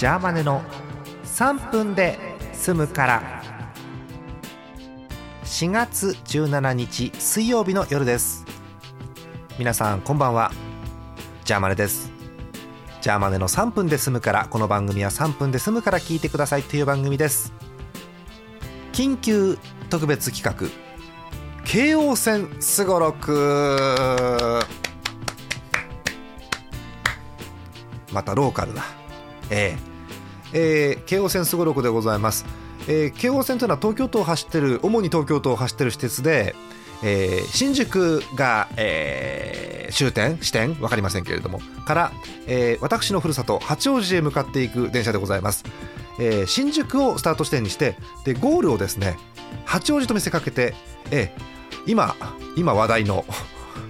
ジャーマネの3分で済むから。4月17日水曜日の夜です。皆さんこんばんは。ジャーマネです。ジャーマネの3分で済むからこの番組は3分で済むから聞いてくださいという番組です。緊急特別企画。京王線すごろく。またローカルな。えー、えー、京王線すごろくでございます。えー、京王線というのは東京都を走ってる主に東京都を走ってる私鉄で、えー、新宿が、えー、終点支点分かりませんけれどもから、えー、私のふるさと八王子へ向かっていく電車でございます、えー、新宿をスタート地点にしてでゴールをですね八王子と見せかけて、えー、今今話題の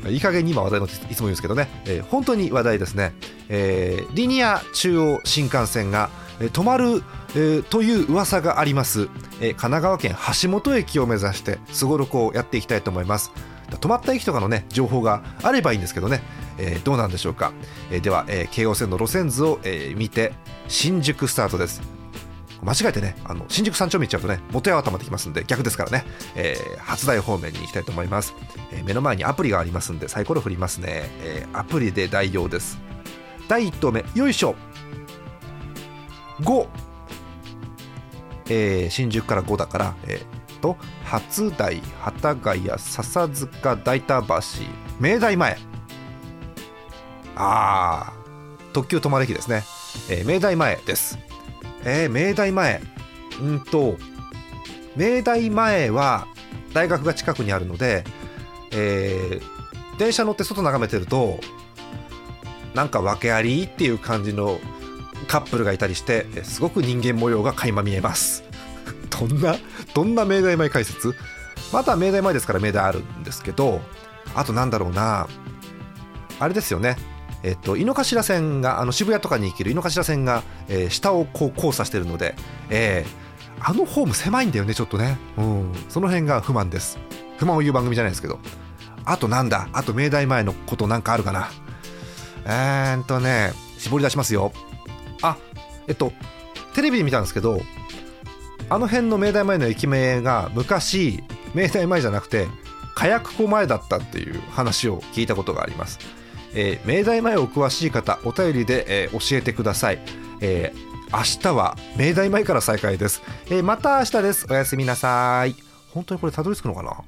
いい加減に今話題のいつも言うんですけどね、えー、本当に話題ですね、えー、リニア中央新幹線が止まる、えー、という噂があります、えー、神奈川県橋本駅を目指してすごろくをやっていきたいと思います。止まった駅とかのね情報があればいいんですけどね、えー、どうなんでしょうか、えー、では、えー、京王線の路線図を、えー、見て新宿スタートです。間違えてねあの新宿三丁目行っちゃうとね元八幡まで来ますんで逆ですからね、えー、初台方面に行きたいと思います、えー、目の前にアプリがありますんでサイコロ振りますね、えー、アプリで代用です。第1投目よいしょ。5、えー、新宿から5だから、えー、と初台幡ヶ谷笹塚大田橋。明大前。あー特急止まる駅ですね、えー、明大前です。えー、明大前。うんと明大前は大学が近くにあるので、えー、電車乗って外眺めてるとなんか訳ありっていう感じのカップルがいたりしてすごく人間模様が垣間見えます。どんなどんな明大前解説？また明大前ですから明大あるんですけどあとなんだろうなあれですよね。えっと、井の頭線があの渋谷とかに行ける井の頭線が、えー、下をこう交差してるので、えー、あのホーム狭いんだよねちょっとね、うん、その辺が不満です。不満を言う番組じゃないですけど。あとなんだ？あと明大前のことなんかあるかな？えーっとね絞り出しますよ。あえっとテレビで見たんですけどあの辺の明大前の駅名が昔明大前じゃなくて火薬庫前だったっていう話を聞いたことがあります、えー、明大前お詳しい方お便りで、えー、教えてください、えー、明日は明大前から再開です、えー、また明日です。おやすみなさい。本当にこれたどり着くのかな？